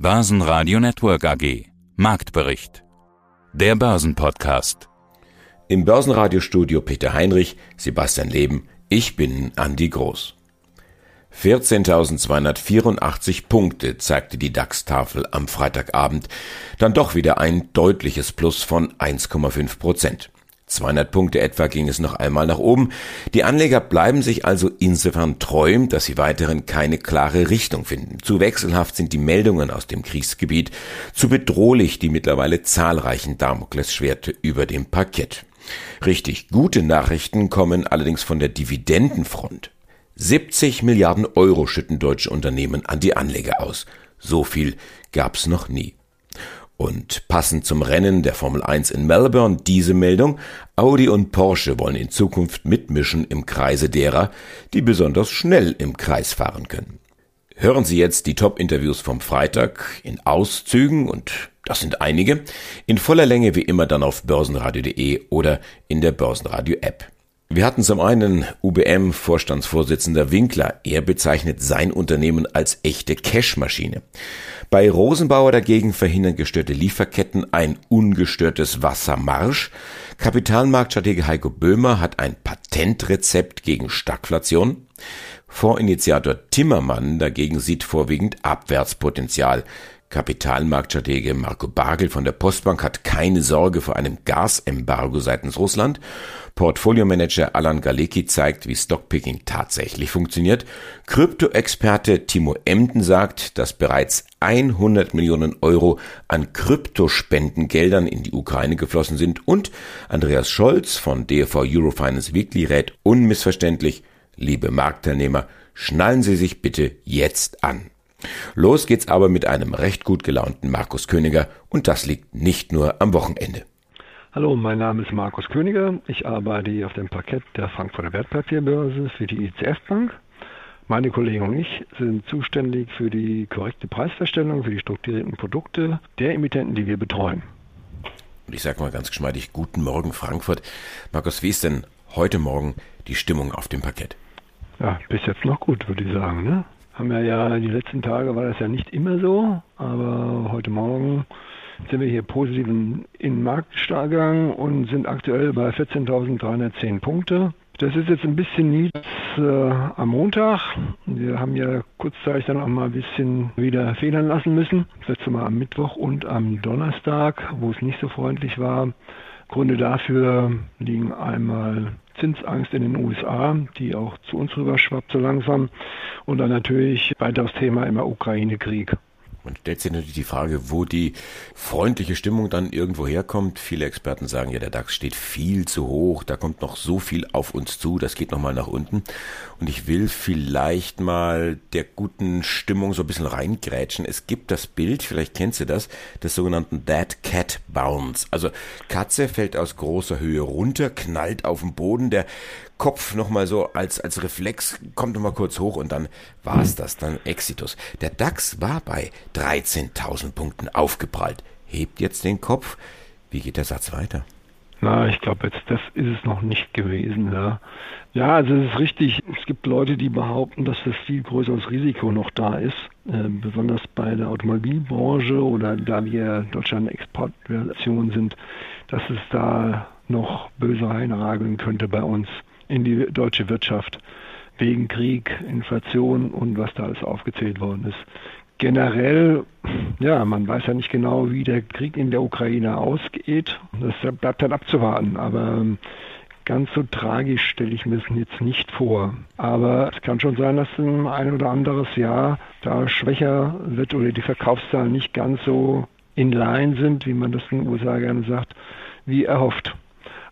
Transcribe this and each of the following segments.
Börsenradio Network AG. Marktbericht. Der Börsenpodcast. Im Börsenradiostudio Peter Heinrich, Sebastian Leben, ich bin Andi Groß. 14.284 Punkte zeigte die DAX-Tafel am Freitagabend, dann doch wieder ein deutliches Plus von 1,5 Prozent. 200 Punkte etwa ging es noch einmal nach oben. Die Anleger bleiben sich also insofern treu, dass sie weiterhin keine klare Richtung finden. Zu wechselhaft sind die Meldungen aus dem Kriegsgebiet, zu bedrohlich die mittlerweile zahlreichen Damoklesschwerte über dem Parkett. Richtig gute Nachrichten kommen allerdings von der Dividendenfront. 70 Milliarden Euro schütten deutsche Unternehmen an die Anleger aus. So viel gab's noch nie. Und passend zum Rennen der Formel 1 in Melbourne diese Meldung, Audi und Porsche wollen in Zukunft mitmischen im Kreise derer, die besonders schnell im Kreis fahren können. Hören Sie jetzt die Top-Interviews vom Freitag in Auszügen und das sind einige, in voller Länge wie immer dann auf börsenradio.de oder in der Börsenradio-App. Wir hatten zum einen UBM-Vorstandsvorsitzender Winkler. Er bezeichnet sein Unternehmen als echte Cashmaschine. Bei Rosenbauer dagegen verhindern gestörte Lieferketten ein ungestörtes Wassermarsch. Kapitalmarktstratege Heiko Böhmer hat ein Patentrezept gegen Stagflation. Vorinitiator Timmermann dagegen sieht vorwiegend Abwärtspotenzial. Kapitalmarktstratege Marco Bagel von der Postbank hat keine Sorge vor einem Gasembargo seitens Russland. Portfoliomanager Alan Galecki zeigt, wie Stockpicking tatsächlich funktioniert. Kryptoexperte Timo Emden sagt, dass bereits 100 Millionen Euro an Kryptospendengeldern in die Ukraine geflossen sind und Andreas Scholz von DFV Eurofinance Weekly rät unmissverständlich, liebe Marktteilnehmer, schnallen Sie sich bitte jetzt an. Los geht's aber mit einem recht gut gelaunten Markus Königer und das liegt nicht nur am Wochenende. Hallo, mein Name ist Markus Königer. Ich arbeite hier auf dem Parkett der Frankfurter Wertpapierbörse für die ICF Bank. Meine Kollegen und ich sind zuständig für die korrekte Preisverstellung für die strukturierten Produkte der Emittenten, die wir betreuen. Und ich sage mal ganz geschmeidig, guten Morgen Frankfurt. Markus, wie ist denn heute Morgen die Stimmung auf dem Parkett? Ja, bis jetzt noch gut, würde ich sagen. Ne? haben wir ja, die letzten Tage war das ja nicht immer so, aber heute Morgen sind wir hier positiv in, gegangen und sind aktuell bei 14.310 Punkte. Das ist jetzt ein bisschen niedrig äh, am Montag. Wir haben ja kurzzeitig dann auch mal ein bisschen wieder federn lassen müssen. Das letzte Mal am Mittwoch und am Donnerstag, wo es nicht so freundlich war. Gründe dafür liegen einmal Zinsangst in den USA, die auch zu uns rüber schwappt so langsam. Und dann natürlich weiteres Thema immer Ukraine-Krieg. Man stellt sich natürlich die Frage, wo die freundliche Stimmung dann irgendwo herkommt. Viele Experten sagen ja, der DAX steht viel zu hoch, da kommt noch so viel auf uns zu, das geht nochmal nach unten. Und ich will vielleicht mal der guten Stimmung so ein bisschen reingrätschen. Es gibt das Bild, vielleicht kennst du das, des sogenannten Dead Cat Bounce. Also Katze fällt aus großer Höhe runter, knallt auf den Boden, der Kopf nochmal so als, als Reflex kommt nochmal kurz hoch und dann war's das, dann Exitus. Der DAX war bei 13.000 Punkten aufgeprallt, hebt jetzt den Kopf. Wie geht der Satz weiter? Na, ich glaube, jetzt das ist es noch nicht gewesen. Ja. ja, also es ist richtig. Es gibt Leute, die behaupten, dass das viel größeres Risiko noch da ist, äh, besonders bei der Automobilbranche oder da wir Deutschland Exportnation sind, dass es da noch böse reinrageln könnte bei uns in die deutsche Wirtschaft wegen Krieg, Inflation und was da alles aufgezählt worden ist. Generell, ja, man weiß ja nicht genau, wie der Krieg in der Ukraine ausgeht. Das bleibt dann abzuwarten. Aber ähm, ganz so tragisch stelle ich mir das jetzt nicht vor. Aber es kann schon sein, dass ein, ein oder anderes Jahr da schwächer wird oder die Verkaufszahlen nicht ganz so in line sind, wie man das in den USA gerne sagt, wie erhofft.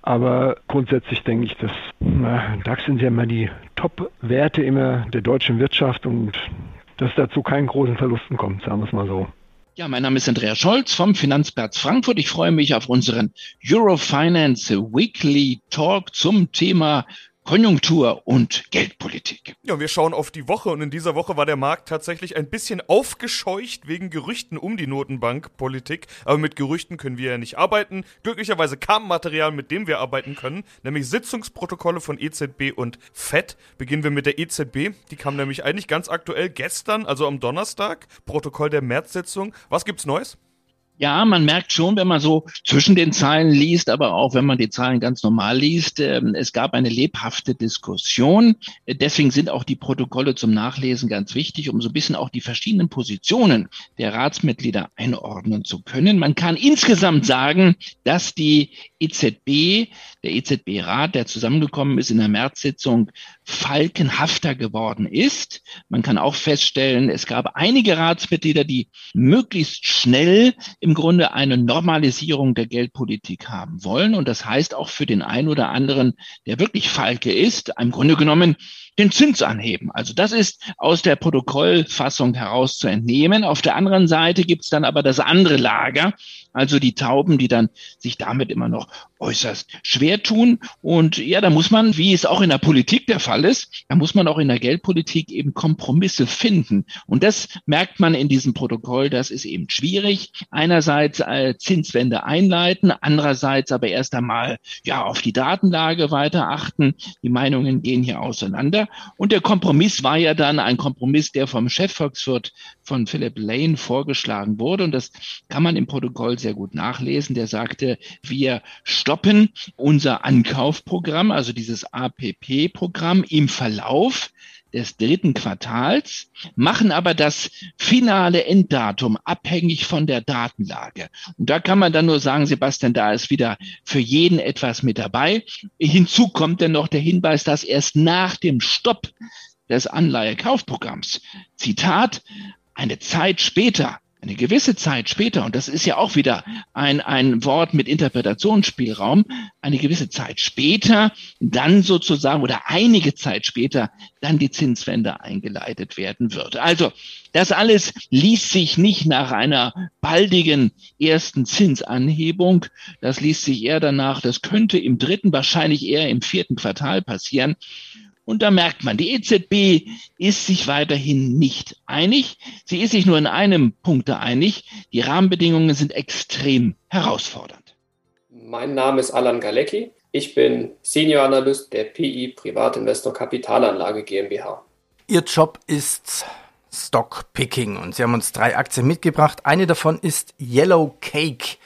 Aber grundsätzlich denke ich, dass na, DAX sind ja immer die Top-Werte immer der deutschen Wirtschaft und dass dazu keinen großen Verlusten kommt, sagen wir es mal so. Ja, mein Name ist Andreas Scholz vom Finanzplatz Frankfurt. Ich freue mich auf unseren Eurofinance Weekly Talk zum Thema Konjunktur- und Geldpolitik. Ja, wir schauen auf die Woche und in dieser Woche war der Markt tatsächlich ein bisschen aufgescheucht wegen Gerüchten um die Notenbankpolitik. Aber mit Gerüchten können wir ja nicht arbeiten. Glücklicherweise kam Material, mit dem wir arbeiten können, nämlich Sitzungsprotokolle von EZB und FED. Beginnen wir mit der EZB. Die kam nämlich eigentlich ganz aktuell gestern, also am Donnerstag. Protokoll der Märzsitzung. Was gibt's Neues? Ja, man merkt schon, wenn man so zwischen den Zeilen liest, aber auch wenn man die Zahlen ganz normal liest, äh, es gab eine lebhafte Diskussion. Deswegen sind auch die Protokolle zum Nachlesen ganz wichtig, um so ein bisschen auch die verschiedenen Positionen der Ratsmitglieder einordnen zu können. Man kann insgesamt sagen, dass die EZB, der EZB-Rat, der zusammengekommen ist in der Märzsitzung, falkenhafter geworden ist. Man kann auch feststellen, es gab einige Ratsmitglieder, die möglichst schnell im Grunde eine Normalisierung der Geldpolitik haben wollen. Und das heißt auch für den einen oder anderen, der wirklich Falke ist, im Grunde genommen den Zins anheben. Also das ist aus der Protokollfassung heraus zu entnehmen. Auf der anderen Seite gibt es dann aber das andere Lager, also die Tauben, die dann sich damit immer noch äußerst schwer tun. Und ja, da muss man, wie es auch in der Politik der Fall ist, da muss man auch in der Geldpolitik eben Kompromisse finden. Und das merkt man in diesem Protokoll, das ist eben schwierig. Einerseits äh, Zinswende einleiten, andererseits aber erst einmal ja auf die Datenlage weiter achten. Die Meinungen gehen hier auseinander. Und der Kompromiss war ja dann ein Kompromiss, der vom Chefvolkswirt von Philip Lane vorgeschlagen wurde. Und das kann man im Protokoll sehr gut nachlesen. Der sagte, wir stoppen unser Ankaufprogramm, also dieses APP-Programm im Verlauf des dritten Quartals, machen aber das finale Enddatum abhängig von der Datenlage. Und da kann man dann nur sagen, Sebastian, da ist wieder für jeden etwas mit dabei. Hinzu kommt dann noch der Hinweis, dass erst nach dem Stopp des Anleihekaufprogramms, Zitat, eine Zeit später eine gewisse Zeit später, und das ist ja auch wieder ein, ein Wort mit Interpretationsspielraum, eine gewisse Zeit später, dann sozusagen oder einige Zeit später, dann die Zinswende eingeleitet werden wird. Also das alles liest sich nicht nach einer baldigen ersten Zinsanhebung. Das liest sich eher danach, das könnte im dritten, wahrscheinlich eher im vierten Quartal passieren. Und da merkt man, die EZB ist sich weiterhin nicht einig. Sie ist sich nur in einem Punkt einig. Die Rahmenbedingungen sind extrem herausfordernd. Mein Name ist Alan Galecki. Ich bin Senior Analyst der PI Privatinvestor Kapitalanlage GmbH. Ihr Job ist Stockpicking und Sie haben uns drei Aktien mitgebracht. Eine davon ist Yellow Cake.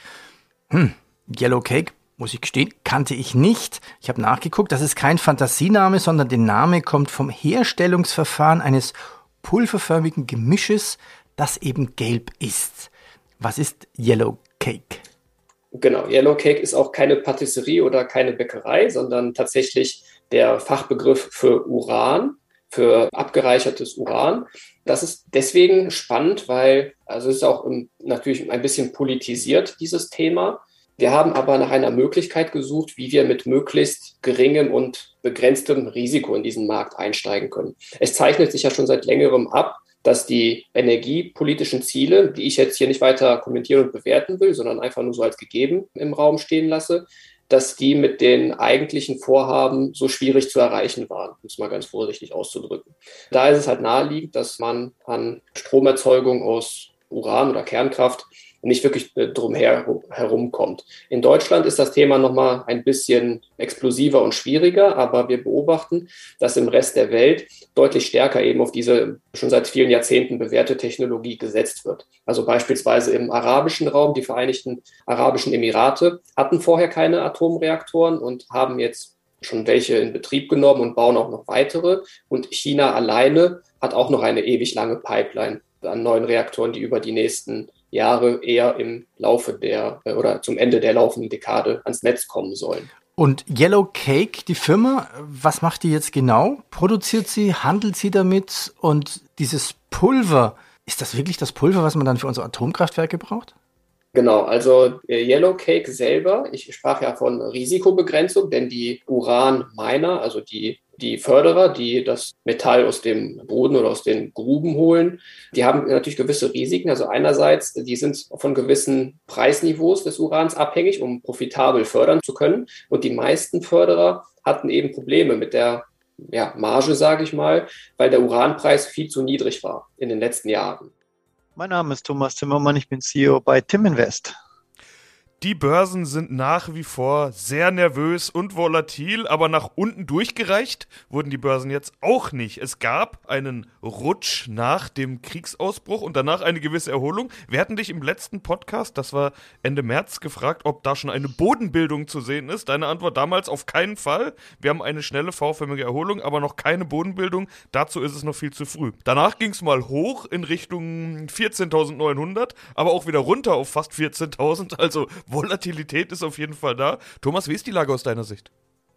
Hm, Yellow Cake muss ich gestehen, kannte ich nicht. Ich habe nachgeguckt, das ist kein Fantasiename, sondern der Name kommt vom Herstellungsverfahren eines pulverförmigen Gemisches, das eben gelb ist. Was ist Yellow Cake? Genau, Yellow Cake ist auch keine Patisserie oder keine Bäckerei, sondern tatsächlich der Fachbegriff für Uran, für abgereichertes Uran. Das ist deswegen spannend, weil, also es ist auch natürlich ein bisschen politisiert, dieses Thema. Wir haben aber nach einer Möglichkeit gesucht, wie wir mit möglichst geringem und begrenztem Risiko in diesen Markt einsteigen können. Es zeichnet sich ja schon seit längerem ab, dass die energiepolitischen Ziele, die ich jetzt hier nicht weiter kommentieren und bewerten will, sondern einfach nur so als gegeben im Raum stehen lasse, dass die mit den eigentlichen Vorhaben so schwierig zu erreichen waren, um es mal ganz vorsichtig auszudrücken. Da ist es halt naheliegend, dass man an Stromerzeugung aus Uran oder Kernkraft nicht wirklich äh, drum herumkommt. In Deutschland ist das Thema nochmal ein bisschen explosiver und schwieriger, aber wir beobachten, dass im Rest der Welt deutlich stärker eben auf diese schon seit vielen Jahrzehnten bewährte Technologie gesetzt wird. Also beispielsweise im arabischen Raum, die Vereinigten Arabischen Emirate hatten vorher keine Atomreaktoren und haben jetzt schon welche in Betrieb genommen und bauen auch noch weitere. Und China alleine hat auch noch eine ewig lange Pipeline an neuen Reaktoren, die über die nächsten Jahre eher im Laufe der äh, oder zum Ende der laufenden Dekade ans Netz kommen sollen. Und Yellow Cake, die Firma, was macht die jetzt genau? Produziert sie, handelt sie damit? Und dieses Pulver, ist das wirklich das Pulver, was man dann für unsere Atomkraftwerke braucht? Genau, also äh, Yellow Cake selber, ich sprach ja von Risikobegrenzung, denn die Uran-Miner, also die die Förderer, die das Metall aus dem Boden oder aus den Gruben holen, die haben natürlich gewisse Risiken. Also einerseits, die sind von gewissen Preisniveaus des Urans abhängig, um profitabel fördern zu können. Und die meisten Förderer hatten eben Probleme mit der ja, Marge, sage ich mal, weil der Uranpreis viel zu niedrig war in den letzten Jahren. Mein Name ist Thomas Zimmermann, ich bin CEO bei Tim Invest. Die Börsen sind nach wie vor sehr nervös und volatil, aber nach unten durchgereicht wurden die Börsen jetzt auch nicht. Es gab einen Rutsch nach dem Kriegsausbruch und danach eine gewisse Erholung. Wir hatten dich im letzten Podcast, das war Ende März, gefragt, ob da schon eine Bodenbildung zu sehen ist. Deine Antwort damals auf keinen Fall. Wir haben eine schnelle V-förmige Erholung, aber noch keine Bodenbildung. Dazu ist es noch viel zu früh. Danach ging es mal hoch in Richtung 14.900, aber auch wieder runter auf fast 14.000. Also Volatilität ist auf jeden Fall da. Thomas, wie ist die Lage aus deiner Sicht?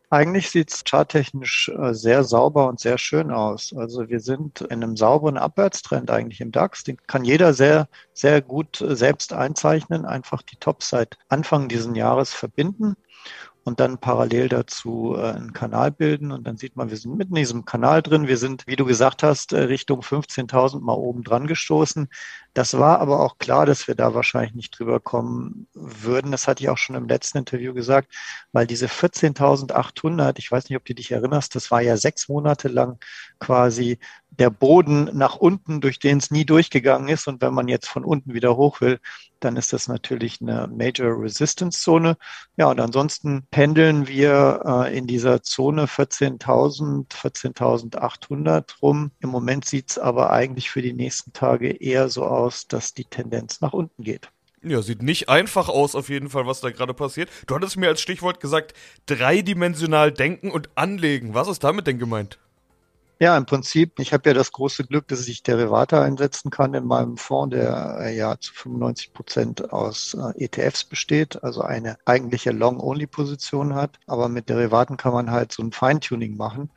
Eigentlich sieht es charttechnisch äh, sehr sauber und sehr schön aus. Also wir sind in einem sauberen Abwärtstrend eigentlich im DAX. Den kann jeder sehr, sehr gut äh, selbst einzeichnen. Einfach die Tops seit Anfang dieses Jahres verbinden und dann parallel dazu äh, einen Kanal bilden. Und dann sieht man, wir sind mitten in diesem Kanal drin. Wir sind, wie du gesagt hast, äh, Richtung 15.000 mal oben dran gestoßen. Das war aber auch klar, dass wir da wahrscheinlich nicht drüber kommen würden. Das hatte ich auch schon im letzten Interview gesagt, weil diese 14.800, ich weiß nicht, ob du dich erinnerst, das war ja sechs Monate lang quasi der Boden nach unten, durch den es nie durchgegangen ist. Und wenn man jetzt von unten wieder hoch will, dann ist das natürlich eine Major Resistance Zone. Ja, und ansonsten pendeln wir äh, in dieser Zone 14.000, 14.800 rum. Im Moment sieht es aber eigentlich für die nächsten Tage eher so aus, dass die Tendenz nach unten geht. Ja, sieht nicht einfach aus, auf jeden Fall, was da gerade passiert. Du hattest mir als Stichwort gesagt, dreidimensional denken und anlegen. Was ist damit denn gemeint? Ja, im Prinzip, ich habe ja das große Glück, dass ich Derivate einsetzen kann in meinem Fonds, der äh, ja zu 95 Prozent aus äh, ETFs besteht, also eine eigentliche Long-Only-Position hat. Aber mit Derivaten kann man halt so ein Feintuning machen.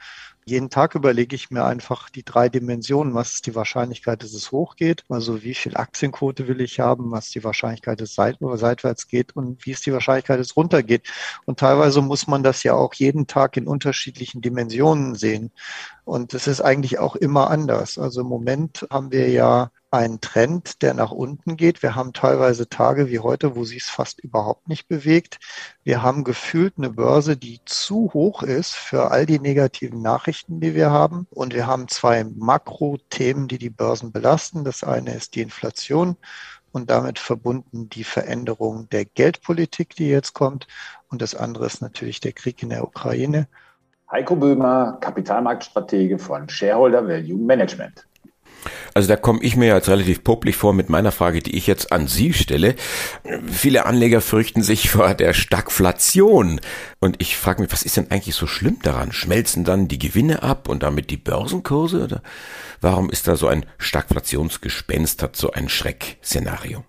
Jeden Tag überlege ich mir einfach die drei Dimensionen. Was ist die Wahrscheinlichkeit, dass es hochgeht? Also wie viel Aktienquote will ich haben? Was ist die Wahrscheinlichkeit, dass es seit seitwärts geht? Und wie ist die Wahrscheinlichkeit, dass es runtergeht? Und teilweise muss man das ja auch jeden Tag in unterschiedlichen Dimensionen sehen. Und das ist eigentlich auch immer anders. Also im Moment haben wir ja einen Trend, der nach unten geht. Wir haben teilweise Tage wie heute, wo sich es fast überhaupt nicht bewegt. Wir haben gefühlt eine Börse, die zu hoch ist für all die negativen Nachrichten, die wir haben. Und wir haben zwei Makrothemen, die die Börsen belasten. Das eine ist die Inflation und damit verbunden die Veränderung der Geldpolitik, die jetzt kommt. Und das andere ist natürlich der Krieg in der Ukraine. Heiko Böhmer, Kapitalmarktstratege von Shareholder Value Management. Also da komme ich mir jetzt relativ popelig vor mit meiner Frage, die ich jetzt an Sie stelle. Viele Anleger fürchten sich vor der Stagflation. Und ich frage mich, was ist denn eigentlich so schlimm daran? Schmelzen dann die Gewinne ab und damit die Börsenkurse? Oder warum ist da so ein Stagflationsgespenst, hat so ein Schreckszenario?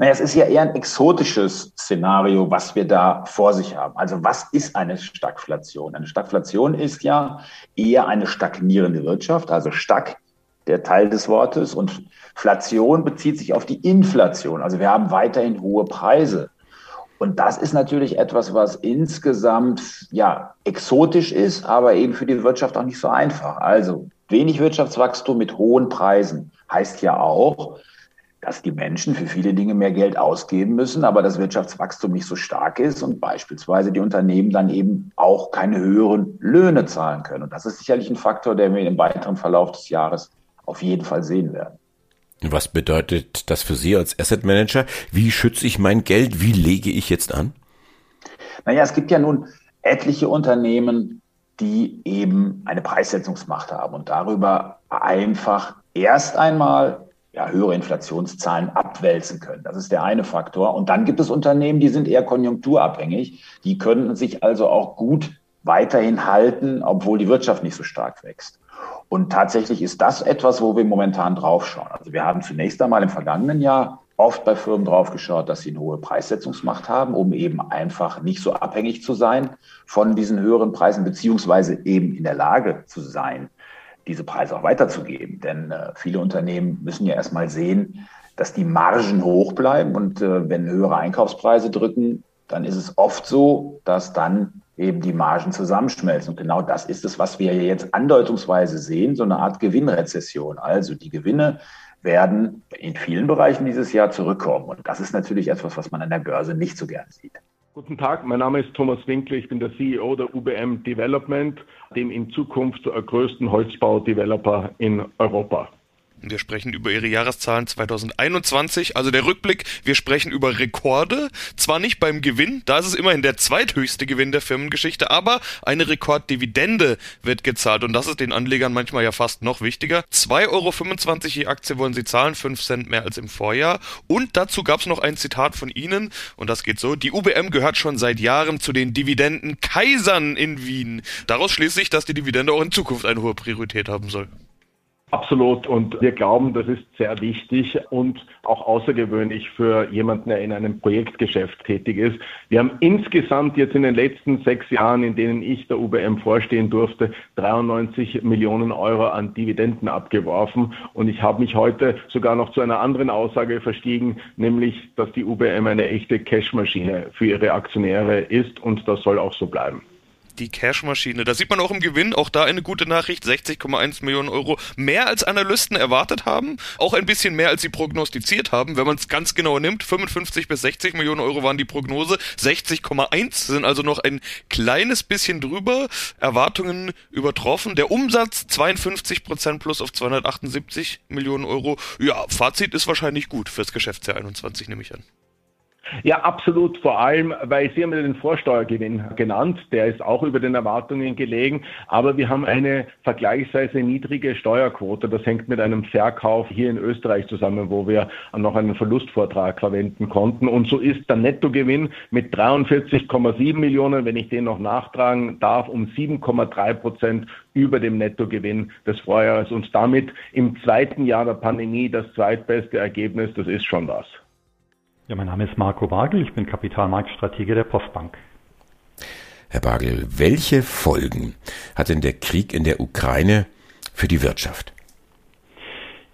Naja, es ist ja eher ein exotisches Szenario, was wir da vor sich haben. Also was ist eine Stagflation? Eine Stagflation ist ja eher eine stagnierende Wirtschaft, also Stag der Teil des Wortes. Und Flation bezieht sich auf die Inflation. Also wir haben weiterhin hohe Preise. Und das ist natürlich etwas, was insgesamt ja exotisch ist, aber eben für die Wirtschaft auch nicht so einfach. Also wenig Wirtschaftswachstum mit hohen Preisen heißt ja auch, dass die Menschen für viele Dinge mehr Geld ausgeben müssen, aber das Wirtschaftswachstum nicht so stark ist und beispielsweise die Unternehmen dann eben auch keine höheren Löhne zahlen können. Und das ist sicherlich ein Faktor, der wir im weiteren Verlauf des Jahres auf jeden Fall sehen werden. Was bedeutet das für Sie als Asset Manager? Wie schütze ich mein Geld? Wie lege ich jetzt an? Naja, es gibt ja nun etliche Unternehmen, die eben eine Preissetzungsmacht haben und darüber einfach erst einmal ja, höhere Inflationszahlen abwälzen können. Das ist der eine Faktor. Und dann gibt es Unternehmen, die sind eher konjunkturabhängig. Die können sich also auch gut weiterhin halten, obwohl die Wirtschaft nicht so stark wächst. Und tatsächlich ist das etwas, wo wir momentan draufschauen. Also wir haben zunächst einmal im vergangenen Jahr oft bei Firmen draufgeschaut, dass sie eine hohe Preissetzungsmacht haben, um eben einfach nicht so abhängig zu sein von diesen höheren Preisen, beziehungsweise eben in der Lage zu sein, diese Preise auch weiterzugeben. Denn äh, viele Unternehmen müssen ja erstmal sehen, dass die Margen hoch bleiben. Und äh, wenn höhere Einkaufspreise drücken, dann ist es oft so, dass dann eben die Margen zusammenschmelzen. Und genau das ist es, was wir jetzt andeutungsweise sehen, so eine Art Gewinnrezession. Also die Gewinne werden in vielen Bereichen dieses Jahr zurückkommen. Und das ist natürlich etwas, was man an der Börse nicht so gern sieht. Guten Tag, mein Name ist Thomas Winkler, ich bin der CEO der UBM Development, dem in Zukunft größten Holzbau-Developer in Europa. Wir sprechen über ihre Jahreszahlen 2021, also der Rückblick. Wir sprechen über Rekorde. Zwar nicht beim Gewinn, da ist es immerhin der zweithöchste Gewinn der Firmengeschichte, aber eine Rekorddividende wird gezahlt und das ist den Anlegern manchmal ja fast noch wichtiger. 2,25 Euro je Aktie wollen sie zahlen, 5 Cent mehr als im Vorjahr. Und dazu gab es noch ein Zitat von Ihnen und das geht so. Die UBM gehört schon seit Jahren zu den Dividenden-Kaisern in Wien. Daraus schließt sich, dass die Dividende auch in Zukunft eine hohe Priorität haben soll. Absolut. Und wir glauben, das ist sehr wichtig und auch außergewöhnlich für jemanden, der in einem Projektgeschäft tätig ist. Wir haben insgesamt jetzt in den letzten sechs Jahren, in denen ich der UBM vorstehen durfte, 93 Millionen Euro an Dividenden abgeworfen. Und ich habe mich heute sogar noch zu einer anderen Aussage verstiegen, nämlich, dass die UBM eine echte Cashmaschine für ihre Aktionäre ist und das soll auch so bleiben die Cashmaschine. Da sieht man auch im Gewinn, auch da eine gute Nachricht, 60,1 Millionen Euro mehr als Analysten erwartet haben, auch ein bisschen mehr als sie prognostiziert haben, wenn man es ganz genau nimmt, 55 bis 60 Millionen Euro waren die Prognose, 60,1 sind also noch ein kleines bisschen drüber, Erwartungen übertroffen, der Umsatz 52 Prozent plus auf 278 Millionen Euro, ja, Fazit ist wahrscheinlich gut fürs Geschäftsjahr 21, nehme ich an. Ja, absolut. Vor allem, weil Sie haben ja den Vorsteuergewinn genannt. Der ist auch über den Erwartungen gelegen. Aber wir haben eine vergleichsweise niedrige Steuerquote. Das hängt mit einem Verkauf hier in Österreich zusammen, wo wir noch einen Verlustvortrag verwenden konnten. Und so ist der Nettogewinn mit 43,7 Millionen, wenn ich den noch nachtragen darf, um 7,3 Prozent über dem Nettogewinn des Vorjahres und damit im zweiten Jahr der Pandemie das zweitbeste Ergebnis. Das ist schon was. Ja, mein Name ist Marco Bagel, ich bin Kapitalmarktstratege der Postbank. Herr Bagel, welche Folgen hat denn der Krieg in der Ukraine für die Wirtschaft?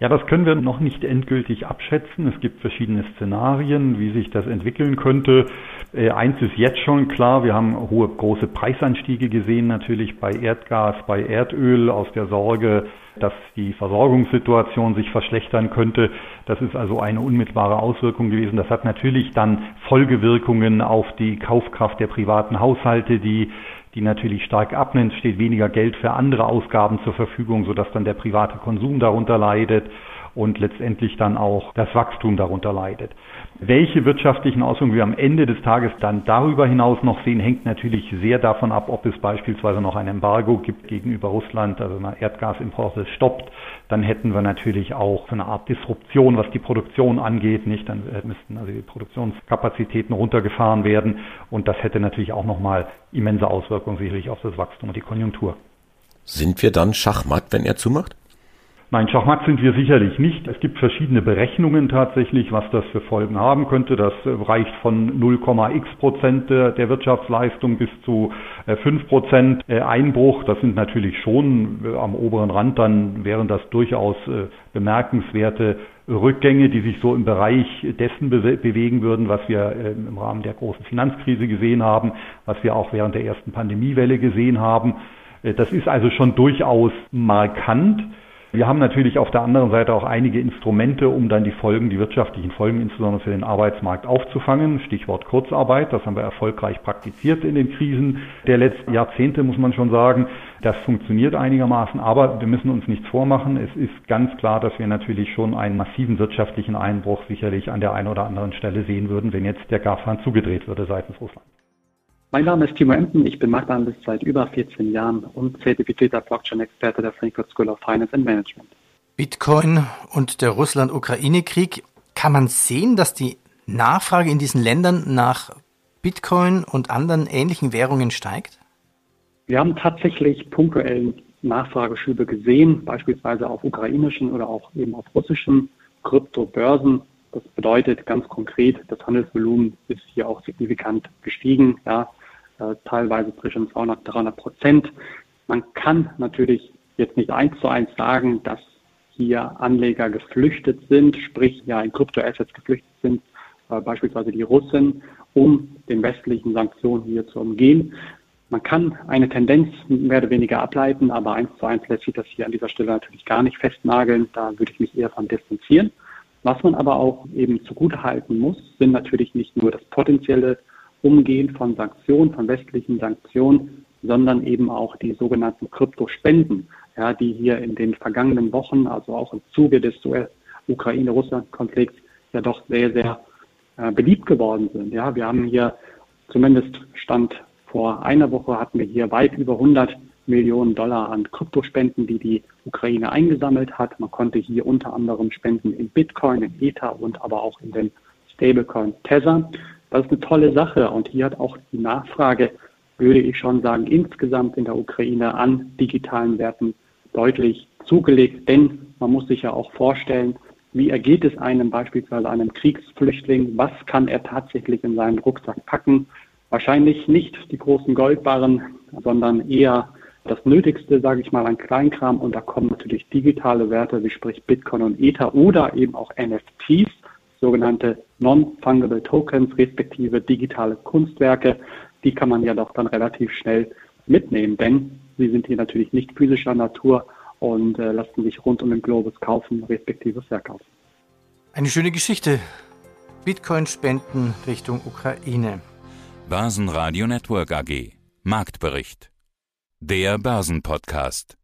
Ja, das können wir noch nicht endgültig abschätzen. Es gibt verschiedene Szenarien, wie sich das entwickeln könnte. Äh, eins ist jetzt schon klar, wir haben hohe, große Preisanstiege gesehen, natürlich bei Erdgas, bei Erdöl, aus der Sorge, dass die Versorgungssituation sich verschlechtern könnte. Das ist also eine unmittelbare Auswirkung gewesen. Das hat natürlich dann Folgewirkungen auf die Kaufkraft der privaten Haushalte, die die natürlich stark abnimmt, steht weniger Geld für andere Ausgaben zur Verfügung, sodass dann der private Konsum darunter leidet und letztendlich dann auch das Wachstum darunter leidet. Welche wirtschaftlichen Auswirkungen wir am Ende des Tages dann darüber hinaus noch sehen, hängt natürlich sehr davon ab, ob es beispielsweise noch ein Embargo gibt gegenüber Russland, also eine Erdgasimporte stoppt. Dann hätten wir natürlich auch so eine Art Disruption, was die Produktion angeht, nicht? Dann äh, müssten also die Produktionskapazitäten runtergefahren werden und das hätte natürlich auch nochmal immense Auswirkungen sicherlich auf das Wachstum und die Konjunktur. Sind wir dann Schachmatt, wenn er zumacht? Nein, Schachmatt sind wir sicherlich nicht. Es gibt verschiedene Berechnungen tatsächlich, was das für Folgen haben könnte. Das reicht von 0,x Prozent der Wirtschaftsleistung bis zu 5 äh, Prozent äh, Einbruch. Das sind natürlich schon äh, am oberen Rand, dann wären das durchaus bemerkenswerte Rückgänge, die sich so im Bereich dessen bewegen würden, was wir im Rahmen der großen Finanzkrise gesehen haben, was wir auch während der ersten Pandemiewelle gesehen haben. Das ist also schon durchaus markant. Wir haben natürlich auf der anderen Seite auch einige Instrumente, um dann die Folgen, die wirtschaftlichen Folgen insbesondere für den Arbeitsmarkt aufzufangen. Stichwort Kurzarbeit, das haben wir erfolgreich praktiziert in den Krisen der letzten Jahrzehnte, muss man schon sagen. Das funktioniert einigermaßen, aber wir müssen uns nichts vormachen. Es ist ganz klar, dass wir natürlich schon einen massiven wirtschaftlichen Einbruch sicherlich an der einen oder anderen Stelle sehen würden, wenn jetzt der Gashahn zugedreht würde seitens Russland. Mein Name ist Timo Emden, ich bin Marktanalyst seit über 14 Jahren und zertifizierter Blockchain-Experte der Frankfurt School of Finance and Management. Bitcoin und der Russland-Ukraine-Krieg, kann man sehen, dass die Nachfrage in diesen Ländern nach Bitcoin und anderen ähnlichen Währungen steigt? Wir haben tatsächlich punktuell Nachfrageschübe gesehen, beispielsweise auf ukrainischen oder auch eben auf russischen Kryptobörsen. Das bedeutet ganz konkret, das Handelsvolumen ist hier auch signifikant gestiegen. Ja, äh, teilweise zwischen 200 300 Prozent. Man kann natürlich jetzt nicht eins zu eins sagen, dass hier Anleger geflüchtet sind, sprich ja in Kryptoassets geflüchtet sind, äh, beispielsweise die Russen, um den westlichen Sanktionen hier zu umgehen. Man kann eine Tendenz mehr oder weniger ableiten, aber eins zu eins lässt sich das hier an dieser Stelle natürlich gar nicht festnageln. Da würde ich mich eher von distanzieren. Was man aber auch eben zugutehalten muss, sind natürlich nicht nur das potenzielle Umgehen von Sanktionen, von westlichen Sanktionen, sondern eben auch die sogenannten Kryptospenden, ja, die hier in den vergangenen Wochen, also auch im Zuge des Ukraine-Russland-Konflikts, ja doch sehr, sehr äh, beliebt geworden sind. Ja, wir haben hier zumindest Stand vor einer Woche hatten wir hier weit über 100 Millionen Dollar an Kryptospenden, die die Ukraine eingesammelt hat. Man konnte hier unter anderem spenden in Bitcoin, in Ether und aber auch in den Stablecoin Tether. Das ist eine tolle Sache und hier hat auch die Nachfrage, würde ich schon sagen, insgesamt in der Ukraine an digitalen Werten deutlich zugelegt, denn man muss sich ja auch vorstellen, wie ergeht es einem beispielsweise einem Kriegsflüchtling? Was kann er tatsächlich in seinen Rucksack packen? Wahrscheinlich nicht die großen Goldbarren, sondern eher das Nötigste, sage ich mal, an Kleinkram. Und da kommen natürlich digitale Werte, wie sprich Bitcoin und Ether oder eben auch NFTs, sogenannte Non-Fungible Tokens, respektive digitale Kunstwerke. Die kann man ja doch dann relativ schnell mitnehmen, denn sie sind hier natürlich nicht physischer Natur und äh, lassen sich rund um den Globus kaufen, respektive verkaufen. Eine schöne Geschichte. Bitcoin-Spenden Richtung Ukraine. Börsenradio Network AG. Marktbericht. Der Börsenpodcast.